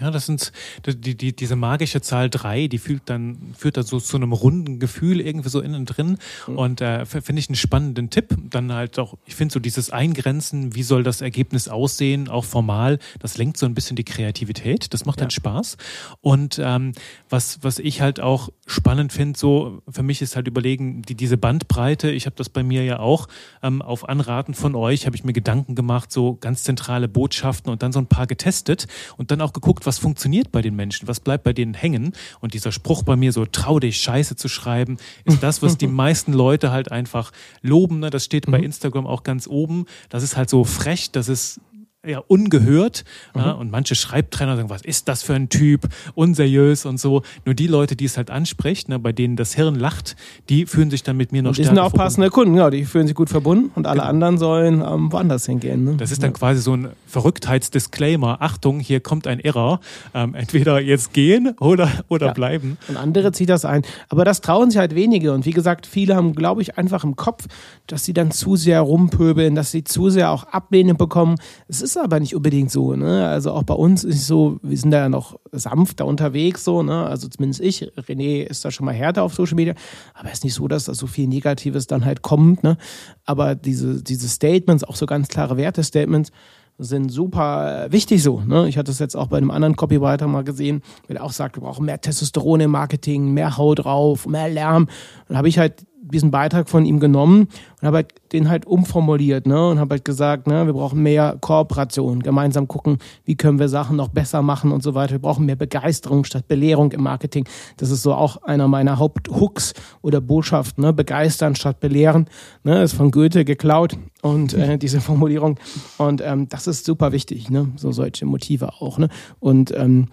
Speaker 1: Ja, das sind die, die, diese magische Zahl drei, die fühlt dann, führt dann so zu einem runden Gefühl irgendwie so innen drin. Mhm. Und äh, finde ich einen spannenden Tipp. Dann halt auch, ich finde so dieses Eingrenzen, wie soll das Ergebnis aussehen, auch formal, das lenkt so ein bisschen die Kreativität. Das macht ja. dann Spaß. Und ähm, was, was ich halt auch spannend finde, so für mich ist halt überlegen, die, diese Bandbreite, ich habe das bei mir ja auch ähm, auf Anraten von euch, habe ich mir Gedanken gemacht, so ganz zentrale Botschaften und dann so ein paar getestet und dann auch geguckt, was funktioniert bei den Menschen, was bleibt bei denen hängen. Und dieser Spruch bei mir so, trau dich, Scheiße zu schreiben, ist das, was die meisten Leute halt einfach loben. Ne? Das steht bei mhm. Instagram auch ganz oben. Das ist halt so frech, das ist ja, ungehört. Mhm. Ja, und manche Schreibtrainer sagen, was ist das für ein Typ, unseriös und so. Nur die Leute, die es halt ansprechen, ne, bei denen das Hirn lacht, die fühlen sich dann mit mir noch und
Speaker 2: Die sind auch passende Kunden, ja, die fühlen sich gut verbunden und alle genau. anderen sollen ähm, woanders hingehen. Ne?
Speaker 1: Das ist dann ja. quasi so ein Verrücktheitsdisclaimer. Achtung, hier kommt ein Error. Ähm, entweder jetzt gehen oder, oder ja. bleiben.
Speaker 2: Und andere zieht das ein. Aber das trauen sich halt wenige. Und wie gesagt, viele haben, glaube ich, einfach im Kopf, dass sie dann zu sehr rumpöbeln, dass sie zu sehr auch Ablehnung bekommen. Es ist ist aber nicht unbedingt so. Ne? Also auch bei uns ist so, wir sind da ja noch sanfter unterwegs, so, ne? Also zumindest ich. René ist da schon mal härter auf Social Media. Aber es ist nicht so, dass da so viel Negatives dann halt kommt, ne? Aber diese, diese Statements, auch so ganz klare Werte-Statements, sind super wichtig so. Ne? Ich hatte es jetzt auch bei einem anderen Copywriter mal gesehen, der auch sagt, wir brauchen mehr Testosteron im Marketing, mehr Haut drauf, mehr Lärm. Dann habe ich halt diesen Beitrag von ihm genommen und habe halt den halt umformuliert, ne? Und habe halt gesagt, ne, wir brauchen mehr Kooperation, gemeinsam gucken, wie können wir Sachen noch besser machen und so weiter. Wir brauchen mehr Begeisterung statt Belehrung im Marketing. Das ist so auch einer meiner Haupthooks oder Botschaften, ne? Begeistern statt belehren. Ne? Ist von Goethe geklaut und äh, diese Formulierung. Und ähm, das ist super wichtig, ne? So solche Motive auch, ne? Und ähm,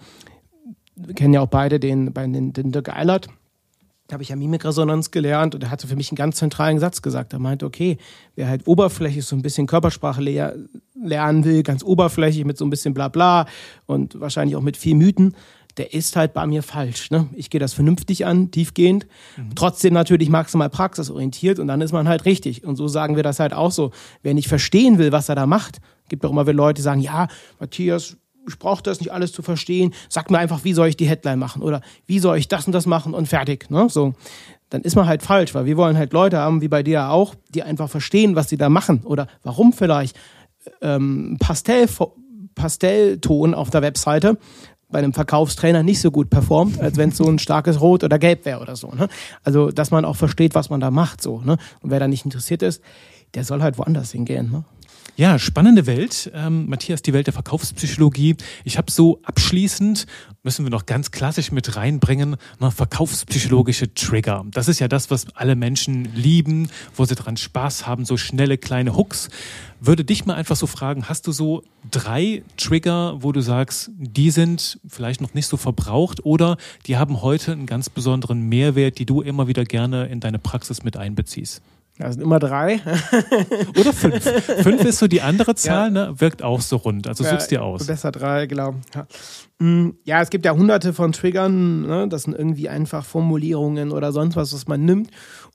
Speaker 2: wir kennen ja auch beide den, bei den, den Dirk Eilert da habe ich ja Mimikresonanz gelernt und er hatte für mich einen ganz zentralen Satz gesagt. Er meinte, okay, wer halt oberflächlich so ein bisschen Körpersprache lernen will, ganz oberflächlich mit so ein bisschen Blabla und wahrscheinlich auch mit viel Mythen, der ist halt bei mir falsch. Ne? Ich gehe das vernünftig an, tiefgehend, mhm. trotzdem natürlich maximal praxisorientiert und dann ist man halt richtig. Und so sagen wir das halt auch so. Wer nicht verstehen will, was er da macht, gibt auch immer wieder Leute, die sagen, ja, Matthias, ich brauche das nicht alles zu verstehen. Sag mir einfach, wie soll ich die Headline machen oder wie soll ich das und das machen und fertig. Ne? So, dann ist man halt falsch, weil wir wollen halt Leute haben, wie bei dir auch, die einfach verstehen, was sie da machen oder warum vielleicht ähm, Pastell, Pastellton auf der Webseite bei einem Verkaufstrainer nicht so gut performt, als wenn es so ein starkes Rot oder Gelb wäre oder so. Ne? Also, dass man auch versteht, was man da macht. So, ne? Und wer da nicht interessiert ist, der soll halt woanders hingehen. Ne?
Speaker 1: Ja, spannende Welt. Ähm, Matthias, die Welt der Verkaufspsychologie. Ich habe so abschließend, müssen wir noch ganz klassisch mit reinbringen, ne, verkaufspsychologische Trigger. Das ist ja das, was alle Menschen lieben, wo sie dran Spaß haben, so schnelle kleine Hooks. Würde dich mal einfach so fragen, hast du so drei Trigger, wo du sagst, die sind vielleicht noch nicht so verbraucht oder die haben heute einen ganz besonderen Mehrwert, die du immer wieder gerne in deine Praxis mit einbeziehst?
Speaker 2: Das sind immer drei.
Speaker 1: Oder fünf. fünf ist so die andere Zahl, ja. ne? wirkt auch so rund. Also ja, suchst dir aus.
Speaker 2: Besser drei, genau. Ja. Mm, ja, es gibt ja hunderte von Triggern. Ne? Das sind irgendwie einfach Formulierungen oder sonst was, was man nimmt,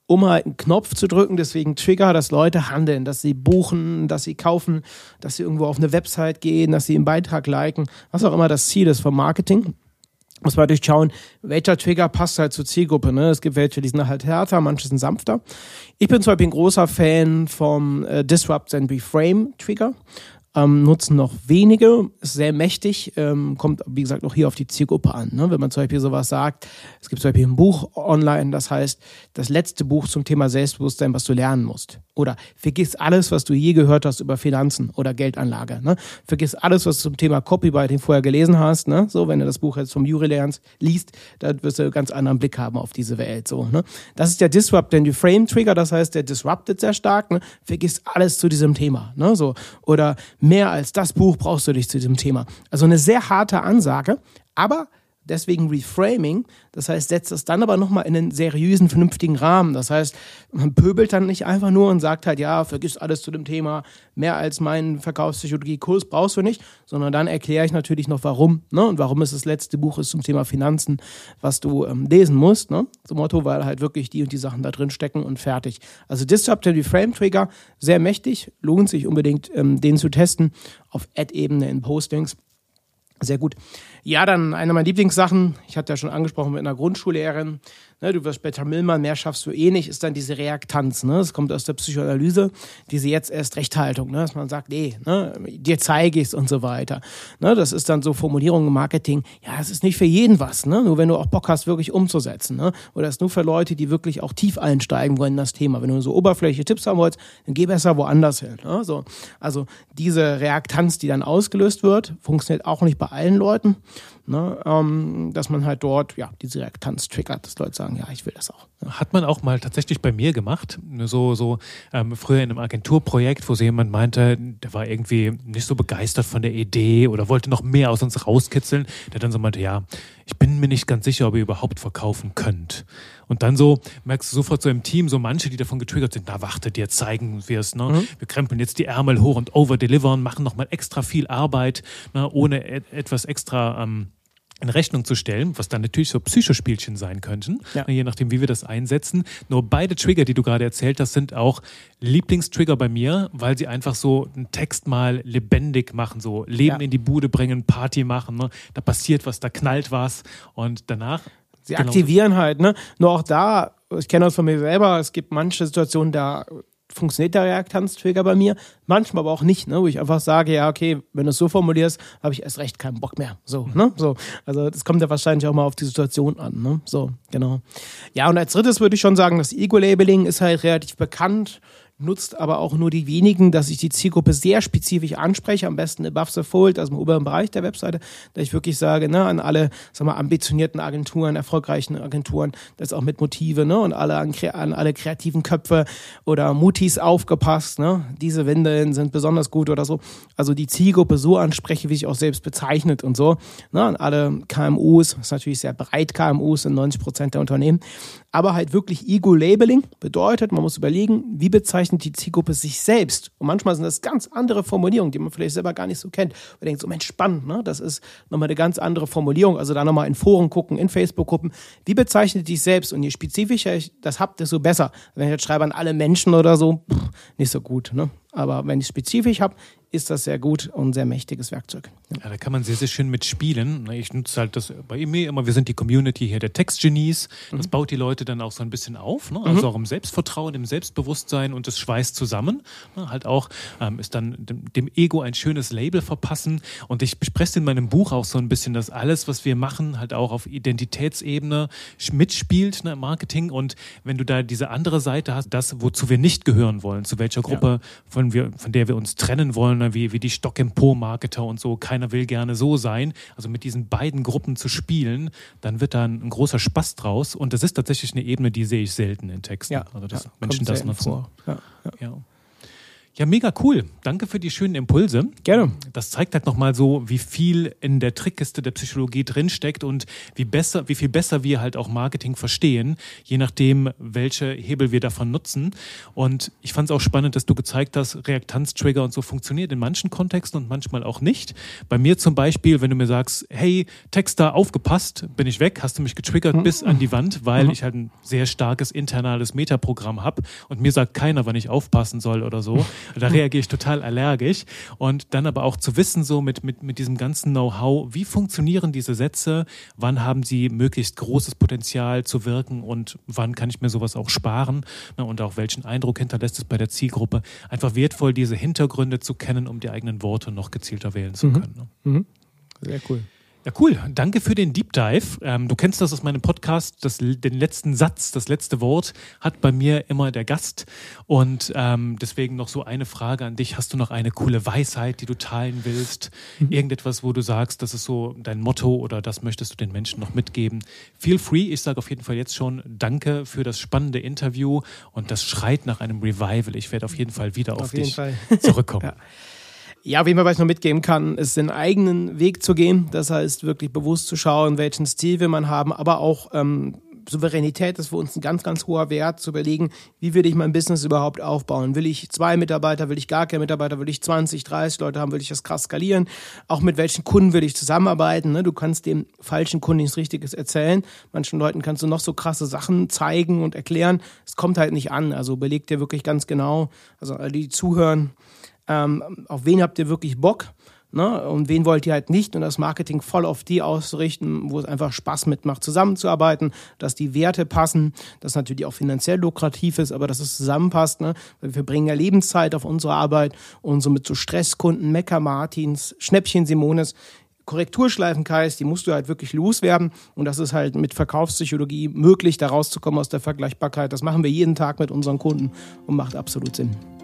Speaker 2: um halt einen Knopf zu drücken. Deswegen Trigger, dass Leute handeln, dass sie buchen, dass sie kaufen, dass sie irgendwo auf eine Website gehen, dass sie einen Beitrag liken, was auch immer das Ziel ist vom Marketing muss man natürlich schauen, welcher Trigger passt halt zur Zielgruppe. Ne? Es gibt welche, die sind halt härter, manche sind sanfter. Ich bin zum Beispiel ein großer Fan vom äh, Disrupt and Reframe Trigger ähm, nutzen noch wenige, ist sehr mächtig, ähm, kommt wie gesagt auch hier auf die Zielgruppe an. Ne? Wenn man zum Beispiel sowas sagt, es gibt zum Beispiel ein Buch online, das heißt, das letzte Buch zum Thema Selbstbewusstsein, was du lernen musst. Oder vergiss alles, was du je gehört hast über Finanzen oder Geldanlage. Ne? Vergiss alles, was du zum Thema Copywriting vorher gelesen hast. Ne? So, wenn du das Buch jetzt vom Juri lernst, liest, dann wirst du einen ganz anderen Blick haben auf diese Welt. So, ne? Das ist der Disrupt and Reframe Trigger, das heißt, der disruptet sehr stark. Ne? Vergiss alles zu diesem Thema. Ne? So, oder mehr als das Buch brauchst du dich zu diesem Thema. Also eine sehr harte Ansage, aber Deswegen Reframing, das heißt, setzt es dann aber nochmal in einen seriösen, vernünftigen Rahmen. Das heißt, man pöbelt dann nicht einfach nur und sagt halt, ja, vergiss alles zu dem Thema, mehr als meinen Verkaufspsychologie-Kurs brauchst du nicht, sondern dann erkläre ich natürlich noch, warum, ne? Und warum es das letzte Buch ist zum Thema Finanzen, was du ähm, lesen musst, ne? Zum Motto, weil halt wirklich die und die Sachen da drin stecken und fertig. Also Disrupt and Reframe Trigger, sehr mächtig, lohnt sich unbedingt, ähm, den zu testen auf Ad-Ebene in Postings. Sehr gut. Ja, dann eine meiner Lieblingssachen, ich hatte ja schon angesprochen mit einer Grundschullehrerin, ne, du wirst später Millmann, mehr schaffst du eh nicht, ist dann diese Reaktanz. Ne? Das kommt aus der Psychoanalyse, diese jetzt erst Rechthaltung, ne? dass man sagt, nee, ne, dir zeige ich es und so weiter. Ne? Das ist dann so Formulierung im Marketing, ja, es ist nicht für jeden was, ne? nur wenn du auch Bock hast, wirklich umzusetzen. Ne? Oder es ist nur für Leute, die wirklich auch tief einsteigen wollen in das Thema. Wenn du so oberflächliche Tipps haben willst, dann geh besser woanders hin. Ne? So, also diese Reaktanz, die dann ausgelöst wird, funktioniert auch nicht bei allen Leuten. Ne, ähm, dass man halt dort ja diese Reaktanz triggert, dass Leute sagen, ja, ich will das auch.
Speaker 1: Hat man auch mal tatsächlich bei mir gemacht, so so ähm, früher in einem Agenturprojekt, wo so jemand meinte, der war irgendwie nicht so begeistert von der Idee oder wollte noch mehr aus uns rauskitzeln, der dann so meinte, ja, ich bin mir nicht ganz sicher, ob ihr überhaupt verkaufen könnt. Und dann so merkst du sofort so im Team so manche, die davon getriggert sind, na warte, dir zeigen wir es, ne? Mhm. Wir krempeln jetzt die Ärmel hoch und overdelivern, machen nochmal extra viel Arbeit, ne? ohne et etwas extra ähm, in Rechnung zu stellen, was dann natürlich so Psychospielchen sein könnten, ja. je nachdem, wie wir das einsetzen. Nur beide Trigger, die du gerade erzählt hast, sind auch Lieblingstrigger bei mir, weil sie einfach so einen Text mal lebendig machen, so Leben ja. in die Bude bringen, Party machen, ne? da passiert was, da knallt was und danach.
Speaker 2: Sie aktivieren halt, ne? Nur auch da, ich kenne das von mir selber, es gibt manche Situationen, da funktioniert der Reaktanztrigger bei mir, manchmal aber auch nicht, ne, wo ich einfach sage, ja, okay, wenn du es so formulierst, habe ich erst recht keinen Bock mehr. So, ne? So. Also das kommt ja wahrscheinlich auch mal auf die Situation an, ne? So, genau. Ja, und als drittes würde ich schon sagen, das Ego-Labeling ist halt relativ bekannt nutzt aber auch nur die wenigen, dass ich die Zielgruppe sehr spezifisch anspreche, am besten above the fold, also im oberen Bereich der Webseite, dass ich wirklich sage, ne, an alle, sag mal, ambitionierten Agenturen, erfolgreichen Agenturen, das auch mit Motive, ne, und alle an, an alle kreativen Köpfe oder Mutis aufgepasst, ne, diese Windeln sind besonders gut oder so. Also die Zielgruppe so anspreche, wie ich auch selbst bezeichnet und so, ne, an alle KMUs, ist natürlich sehr breit, KMUs sind 90 Prozent der Unternehmen, aber halt wirklich Ego-Labeling bedeutet, man muss überlegen, wie bezeichnet die Zielgruppe sich selbst? Und manchmal sind das ganz andere Formulierungen, die man vielleicht selber gar nicht so kennt. Man denkt so, Mensch, spannend, ne? Das ist nochmal eine ganz andere Formulierung. Also da nochmal in Foren gucken, in Facebook-Gruppen. Wie bezeichnet dich selbst? Und je spezifischer ich das habt, desto besser. Wenn ich jetzt schreibe an alle Menschen oder so, pff, nicht so gut, ne? Aber wenn ich spezifisch habe, ist das sehr gut und sehr mächtiges Werkzeug.
Speaker 1: Ja. ja. da kann man sehr, sehr schön mitspielen. Ich nutze halt das bei mir immer, wir sind die Community hier der Textgenies. Das mhm. baut die Leute dann auch so ein bisschen auf. Ne? Also mhm. auch im Selbstvertrauen, im Selbstbewusstsein und das schweißt zusammen. Ne? Halt auch ähm, ist dann dem, dem, Ego ein schönes Label verpassen. Und ich bespreche in meinem Buch auch so ein bisschen, dass alles, was wir machen, halt auch auf Identitätsebene mitspielt ne, im Marketing. Und wenn du da diese andere Seite hast, das, wozu wir nicht gehören wollen, zu welcher Gruppe, ja. von, wir, von der wir uns trennen wollen, ne, wie, wie die Stock im Po-Marketer und so, keiner will gerne so sein. Also mit diesen beiden Gruppen zu spielen, dann wird da ein, ein großer Spaß draus. Und das ist tatsächlich eine Ebene, die sehe ich selten in Texten.
Speaker 2: Ja,
Speaker 1: also dass
Speaker 2: ja,
Speaker 1: Menschen das nutzen.
Speaker 2: Vor. Ja,
Speaker 1: ja. Ja, mega cool. Danke für die schönen Impulse.
Speaker 2: Gerne.
Speaker 1: Das zeigt halt nochmal so, wie viel in der Trickkiste der Psychologie drinsteckt und wie besser, wie viel besser wir halt auch Marketing verstehen, je nachdem, welche Hebel wir davon nutzen. Und ich fand es auch spannend, dass du gezeigt hast, Reaktanztrigger und so funktioniert in manchen Kontexten und manchmal auch nicht. Bei mir zum Beispiel, wenn du mir sagst, hey, Texter, aufgepasst, bin ich weg, hast du mich getriggert mhm. bis an die Wand, weil mhm. ich halt ein sehr starkes internales Metaprogramm habe und mir sagt keiner, wann ich aufpassen soll oder so. Da reagiere ich total allergisch. Und dann aber auch zu wissen, so mit, mit, mit diesem ganzen Know-how, wie funktionieren diese Sätze, wann haben sie möglichst großes Potenzial zu wirken und wann kann ich mir sowas auch sparen ne, und auch welchen Eindruck hinterlässt es bei der Zielgruppe. Einfach wertvoll, diese Hintergründe zu kennen, um die eigenen Worte noch gezielter wählen zu mhm. können.
Speaker 2: Ne? Mhm. Sehr cool.
Speaker 1: Ja, cool. Danke für den Deep Dive. Ähm, du kennst das aus meinem Podcast. Das, den letzten Satz, das letzte Wort hat bei mir immer der Gast. Und ähm, deswegen noch so eine Frage an dich. Hast du noch eine coole Weisheit, die du teilen willst? Mhm. Irgendetwas, wo du sagst, das ist so dein Motto oder das möchtest du den Menschen noch mitgeben? Feel free. Ich sage auf jeden Fall jetzt schon Danke für das spannende Interview und das schreit nach einem Revival. Ich werde auf jeden Fall wieder auf, auf dich zurückkommen. ja.
Speaker 2: Ja, wie man vielleicht noch mitgeben kann, ist den eigenen Weg zu gehen. Das heißt, wirklich bewusst zu schauen, welchen Stil will man haben, aber auch ähm, Souveränität ist für uns ein ganz, ganz hoher Wert, zu überlegen, wie will ich mein Business überhaupt aufbauen? Will ich zwei Mitarbeiter, will ich gar keine Mitarbeiter, will ich 20, 30 Leute haben, will ich das krass skalieren? Auch mit welchen Kunden will ich zusammenarbeiten? Ne? Du kannst dem falschen Kunden nichts Richtiges erzählen. Manchen Leuten kannst du noch so krasse Sachen zeigen und erklären. Es kommt halt nicht an. Also überleg dir wirklich ganz genau, also alle, die zuhören, ähm, auf wen habt ihr wirklich Bock ne? und wen wollt ihr halt nicht und das Marketing voll auf die auszurichten, wo es einfach Spaß mitmacht, zusammenzuarbeiten, dass die Werte passen, dass natürlich auch finanziell lukrativ ist, aber dass es zusammenpasst. Ne? Wir bringen ja Lebenszeit auf unsere Arbeit und somit so Stresskunden, Mecker Martins, Schnäppchen Simones, Korrekturschleifenkreis, die musst du halt wirklich loswerden. Und das ist halt mit Verkaufspsychologie möglich, da rauszukommen aus der Vergleichbarkeit. Das machen wir jeden Tag mit unseren Kunden und macht absolut Sinn.